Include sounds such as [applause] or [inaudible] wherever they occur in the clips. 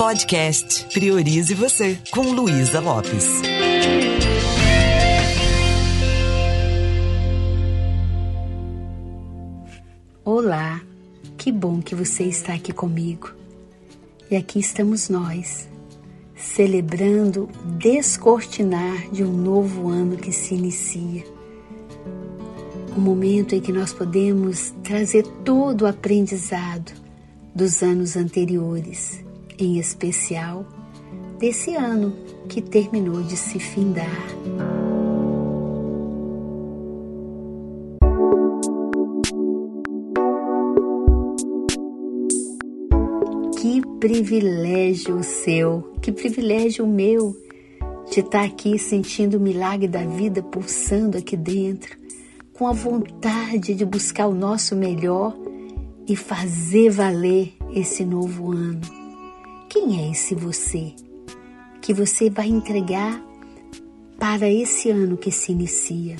Podcast Priorize Você, com Luísa Lopes. Olá, que bom que você está aqui comigo. E aqui estamos nós, celebrando o descortinar de um novo ano que se inicia. Um momento em que nós podemos trazer todo o aprendizado dos anos anteriores, em especial desse ano que terminou de se findar. Que privilégio seu, que privilégio meu de estar aqui sentindo o milagre da vida pulsando aqui dentro, com a vontade de buscar o nosso melhor e fazer valer esse novo ano. Quem é esse você que você vai entregar para esse ano que se inicia?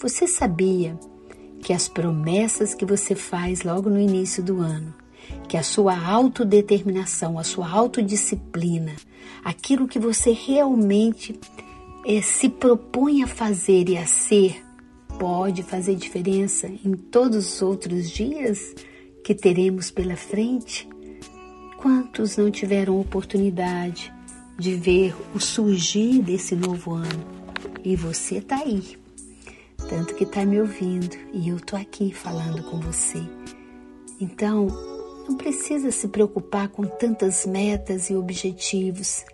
Você sabia que as promessas que você faz logo no início do ano que a sua autodeterminação, a sua autodisciplina, aquilo que você realmente é, se propõe a fazer e a ser, pode fazer diferença em todos os outros dias que teremos pela frente? Quantos não tiveram oportunidade de ver o surgir desse novo ano? E você está aí, tanto que está me ouvindo e eu estou aqui falando com você. Então, não precisa se preocupar com tantas metas e objetivos.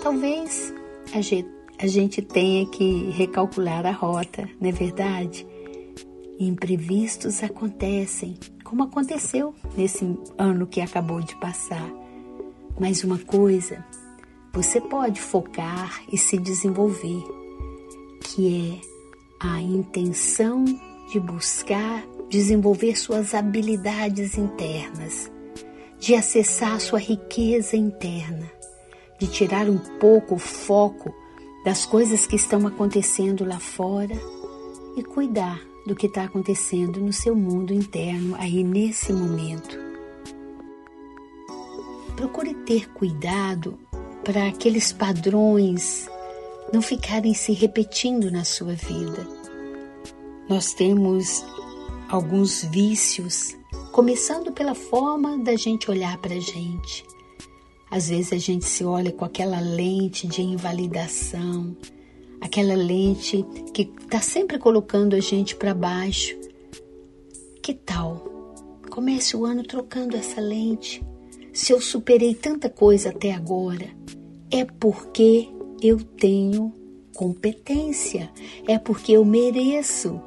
Talvez a gente, a gente tenha que recalcular a rota, não é verdade? Imprevistos acontecem, como aconteceu nesse ano que acabou de passar. Mas uma coisa, você pode focar e se desenvolver, que é a intenção de buscar desenvolver suas habilidades internas de acessar sua riqueza interna, de tirar um pouco o foco das coisas que estão acontecendo lá fora e cuidar do que está acontecendo no seu mundo interno aí nesse momento. Procure ter cuidado para aqueles padrões não ficarem se repetindo na sua vida. Nós temos alguns vícios começando pela forma da gente olhar para a gente. Às vezes a gente se olha com aquela lente de invalidação, aquela lente que está sempre colocando a gente para baixo. Que tal? Comece o ano trocando essa lente. Se eu superei tanta coisa até agora, é porque eu tenho competência, é porque eu mereço.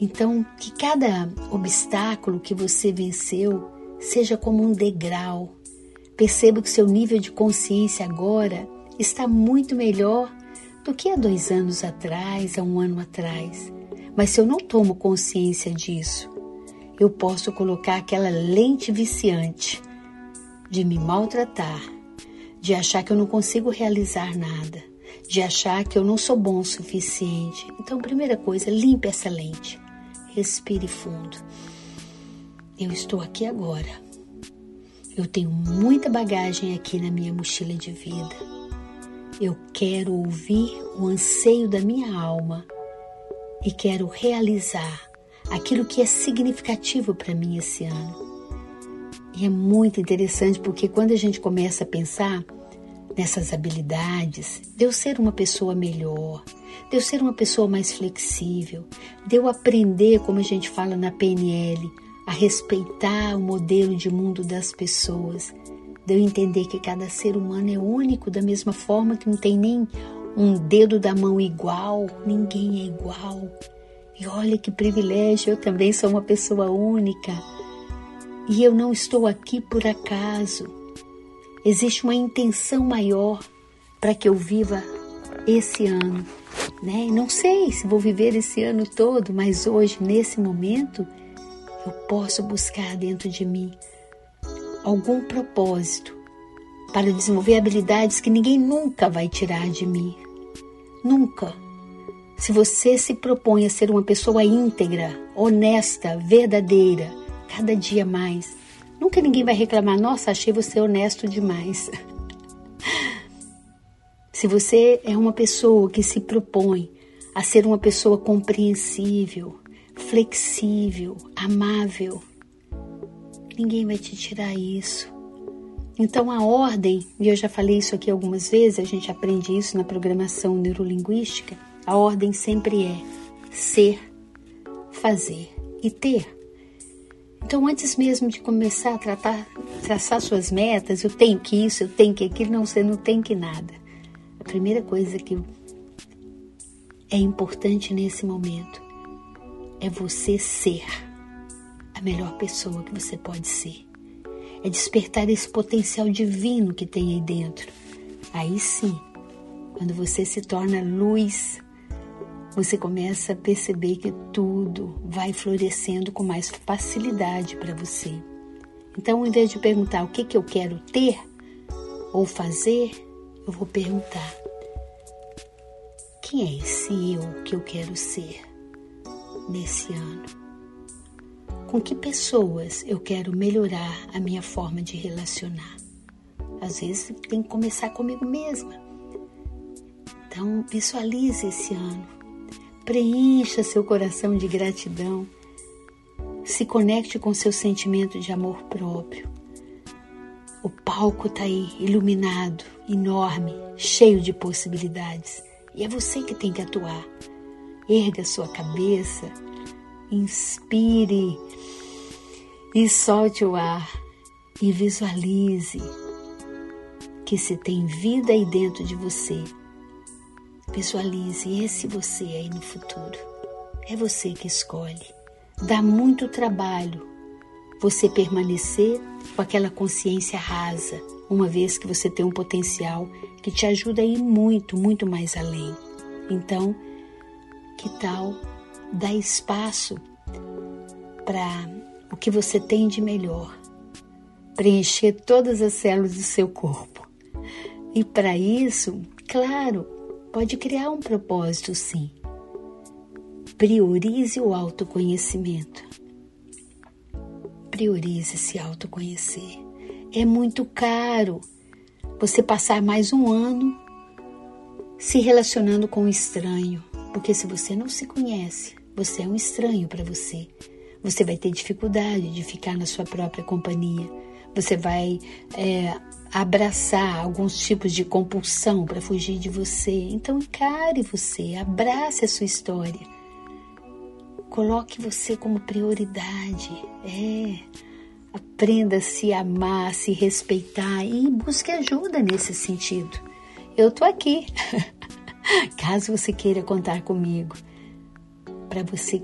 Então, que cada obstáculo que você venceu seja como um degrau. Perceba que seu nível de consciência agora está muito melhor do que há dois anos atrás, há um ano atrás. Mas se eu não tomo consciência disso, eu posso colocar aquela lente viciante de me maltratar, de achar que eu não consigo realizar nada, de achar que eu não sou bom o suficiente. Então, primeira coisa, limpe essa lente. Respire fundo. Eu estou aqui agora. Eu tenho muita bagagem aqui na minha mochila de vida. Eu quero ouvir o anseio da minha alma e quero realizar aquilo que é significativo para mim esse ano. E é muito interessante porque quando a gente começa a pensar nessas habilidades, de eu ser uma pessoa melhor, de eu ser uma pessoa mais flexível, de eu aprender, como a gente fala na PNL, a respeitar o modelo de mundo das pessoas, de eu entender que cada ser humano é único, da mesma forma que não tem nem um dedo da mão igual, ninguém é igual. E olha que privilégio, eu também sou uma pessoa única. E eu não estou aqui por acaso. Existe uma intenção maior para que eu viva esse ano né? Não sei se vou viver esse ano todo, mas hoje, nesse momento, eu posso buscar dentro de mim algum propósito para desenvolver habilidades que ninguém nunca vai tirar de mim. Nunca. Se você se propõe a ser uma pessoa íntegra, honesta, verdadeira, cada dia mais, Nunca ninguém vai reclamar, nossa, achei você honesto demais. [laughs] Se você é uma pessoa que se propõe a ser uma pessoa compreensível, flexível, amável, ninguém vai te tirar isso. Então a ordem, e eu já falei isso aqui algumas vezes, a gente aprende isso na programação neurolinguística, a ordem sempre é ser, fazer e ter. Então, antes mesmo de começar a tratar, traçar suas metas, eu tenho que isso, eu tenho que aquilo, não, você não tem que nada. A primeira coisa que é importante nesse momento é você ser a melhor pessoa que você pode ser. É despertar esse potencial divino que tem aí dentro. Aí sim, quando você se torna luz, você começa a perceber que tudo vai florescendo com mais facilidade para você. Então, ao invés de perguntar o que, que eu quero ter ou fazer, eu vou perguntar: quem é esse eu que eu quero ser nesse ano? Com que pessoas eu quero melhorar a minha forma de relacionar? Às vezes tem que começar comigo mesma. Então, visualize esse ano Preencha seu coração de gratidão. Se conecte com seu sentimento de amor próprio. O palco está aí, iluminado, enorme, cheio de possibilidades. E é você que tem que atuar. Erga sua cabeça, inspire e solte o ar e visualize que se tem vida aí dentro de você, Visualize esse você aí no futuro. É você que escolhe. Dá muito trabalho você permanecer com aquela consciência rasa, uma vez que você tem um potencial que te ajuda a ir muito, muito mais além. Então, que tal dar espaço para o que você tem de melhor? Preencher todas as células do seu corpo. E para isso, claro, pode criar um propósito, sim. Priorize o autoconhecimento. Priorize se autoconhecer. É muito caro você passar mais um ano se relacionando com um estranho, porque se você não se conhece, você é um estranho para você. Você vai ter dificuldade de ficar na sua própria companhia. Você vai é, abraçar alguns tipos de compulsão para fugir de você. Então encare você, abrace a sua história. Coloque você como prioridade. É. Aprenda a se amar, a se respeitar e busque ajuda nesse sentido. Eu tô aqui. [laughs] Caso você queira contar comigo para você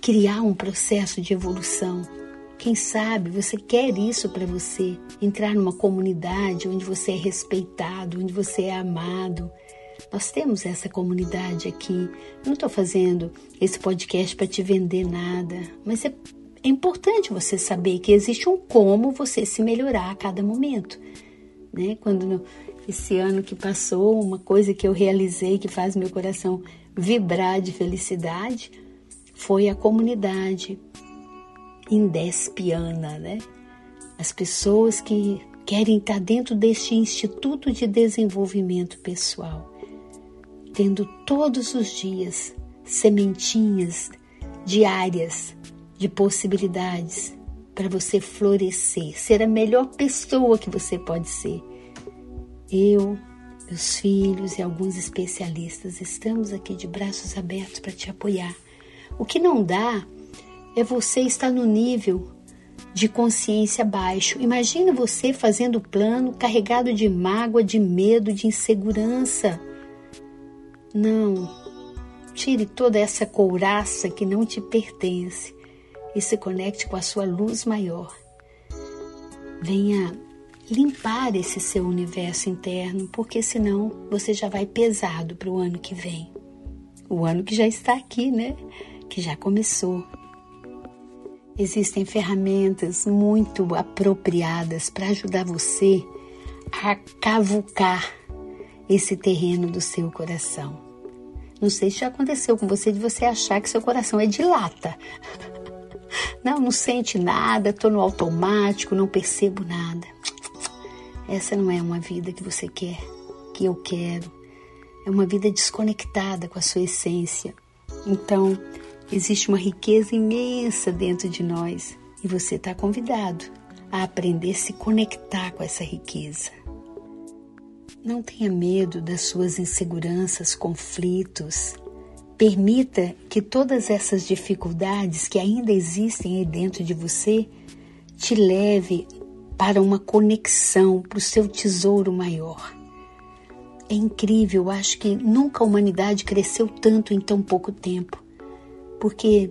criar um processo de evolução quem sabe você quer isso para você, entrar numa comunidade onde você é respeitado, onde você é amado. Nós temos essa comunidade aqui. Eu não estou fazendo esse podcast para te vender nada, mas é, é importante você saber que existe um como você se melhorar a cada momento. Né? Quando no, esse ano que passou, uma coisa que eu realizei que faz meu coração vibrar de felicidade foi a comunidade indespiana, né? As pessoas que querem estar dentro deste Instituto de Desenvolvimento Pessoal, tendo todos os dias sementinhas diárias de possibilidades para você florescer, ser a melhor pessoa que você pode ser. Eu, meus filhos e alguns especialistas estamos aqui de braços abertos para te apoiar. O que não dá é você estar no nível de consciência baixo. Imagina você fazendo plano carregado de mágoa, de medo, de insegurança. Não. Tire toda essa couraça que não te pertence e se conecte com a sua luz maior. Venha limpar esse seu universo interno, porque senão você já vai pesado para o ano que vem. O ano que já está aqui, né? Que já começou. Existem ferramentas muito apropriadas para ajudar você a cavucar esse terreno do seu coração. Não sei se já aconteceu com você de você achar que seu coração é de lata. [laughs] Não, não sente nada, estou no automático, não percebo nada. Essa não é uma vida que você quer, que eu quero. É uma vida desconectada com a sua essência. Então, existe uma riqueza imensa dentro de nós e você está convidado a aprender a se conectar com essa riqueza. Não tenha medo das suas inseguranças, conflitos. Permita que todas essas dificuldades que ainda existem aí dentro de você te leve para uma conexão, para o seu tesouro maior. É incrível, acho que nunca a humanidade cresceu tanto em tão pouco tempo, porque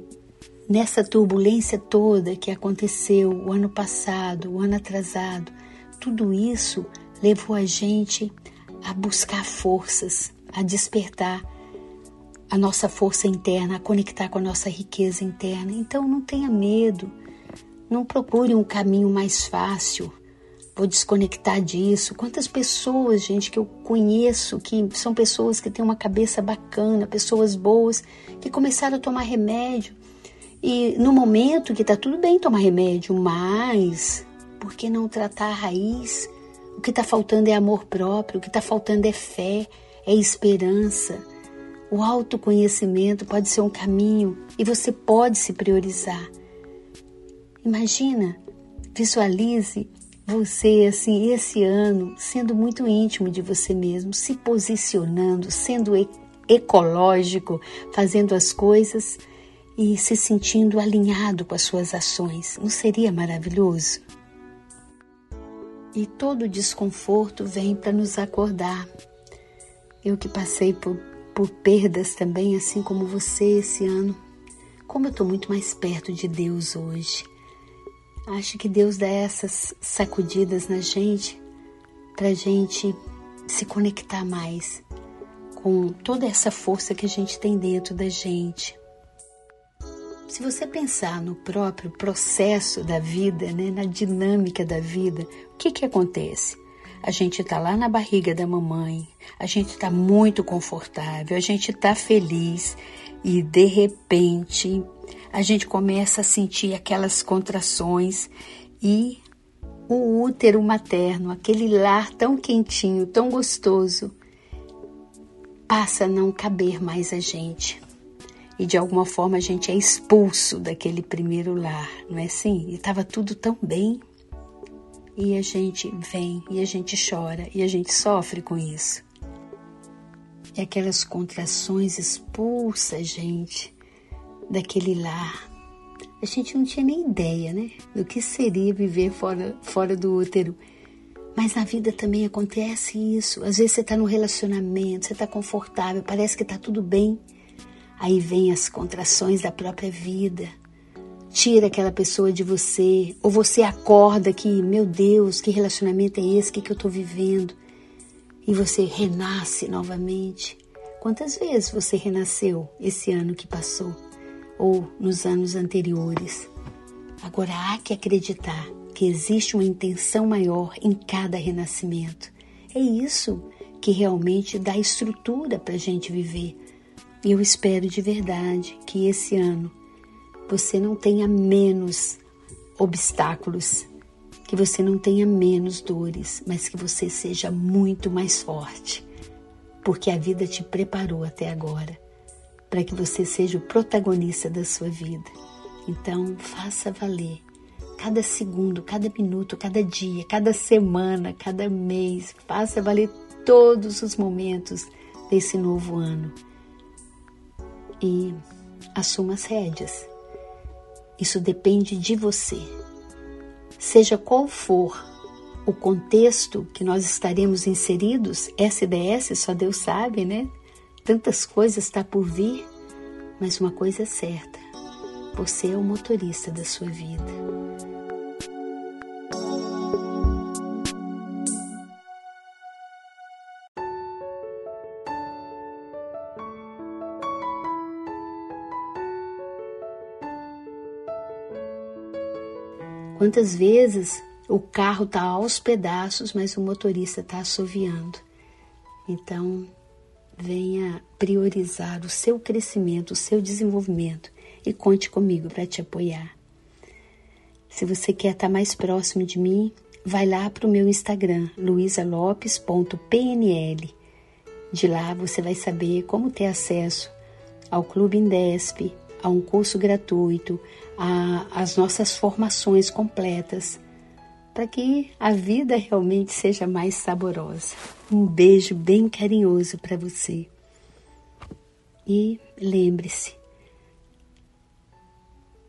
nessa turbulência toda que aconteceu o ano passado, o ano atrasado, tudo isso levou a gente a buscar forças, a despertar a nossa força interna, a conectar com a nossa riqueza interna. Então não tenha medo, não procure um caminho mais fácil. Vou desconectar disso. Quantas pessoas, gente, que eu conheço, que são pessoas que têm uma cabeça bacana, pessoas boas, que começaram a tomar remédio. E no momento que está tudo bem tomar remédio, mas por que não tratar a raiz? O que está faltando é amor próprio, o que está faltando é fé, é esperança. O autoconhecimento pode ser um caminho e você pode se priorizar. Imagina, visualize você assim esse ano sendo muito íntimo de você mesmo, se posicionando, sendo ecológico, fazendo as coisas e se sentindo alinhado com as suas ações. Não seria maravilhoso? E todo desconforto vem para nos acordar. Eu que passei por, por perdas também, assim como você esse ano, como eu estou muito mais perto de Deus hoje. Acho que Deus dá essas sacudidas na gente para gente se conectar mais com toda essa força que a gente tem dentro da gente. Se você pensar no próprio processo da vida, né, na dinâmica da vida, o que, que acontece? A gente está lá na barriga da mamãe, a gente está muito confortável, a gente está feliz e de repente a gente começa a sentir aquelas contrações e o útero materno, aquele lar tão quentinho, tão gostoso, passa a não caber mais a gente e de alguma forma a gente é expulso daquele primeiro lar, não é assim? E estava tudo tão bem e a gente vem e a gente chora e a gente sofre com isso. E aquelas contrações expulsa a gente daquele lar. A gente não tinha nem ideia, né, do que seria viver fora, fora do útero. Mas na vida também acontece isso. Às vezes você está no relacionamento, você está confortável, parece que está tudo bem. Aí vem as contrações da própria vida. Tira aquela pessoa de você, ou você acorda que, meu Deus, que relacionamento é esse? O que, que eu estou vivendo? E você renasce novamente. Quantas vezes você renasceu esse ano que passou? Ou nos anos anteriores? Agora há que acreditar que existe uma intenção maior em cada renascimento. É isso que realmente dá estrutura para a gente viver e eu espero de verdade que esse ano você não tenha menos obstáculos, que você não tenha menos dores, mas que você seja muito mais forte, porque a vida te preparou até agora para que você seja o protagonista da sua vida. Então, faça valer cada segundo, cada minuto, cada dia, cada semana, cada mês, faça valer todos os momentos desse novo ano e assuma as rédeas. Isso depende de você. Seja qual for o contexto que nós estaremos inseridos, SDS só Deus sabe, né? Tantas coisas está por vir, mas uma coisa é certa: você é o motorista da sua vida. Quantas vezes o carro está aos pedaços, mas o motorista está assoviando. Então, venha priorizar o seu crescimento, o seu desenvolvimento e conte comigo para te apoiar. Se você quer estar mais próximo de mim, vai lá para o meu Instagram, luisalopes.pnl. De lá você vai saber como ter acesso ao Clube Indesp, a um curso gratuito, às nossas formações completas, para que a vida realmente seja mais saborosa. Um beijo bem carinhoso para você. E lembre-se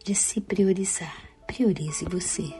de se priorizar. Priorize você.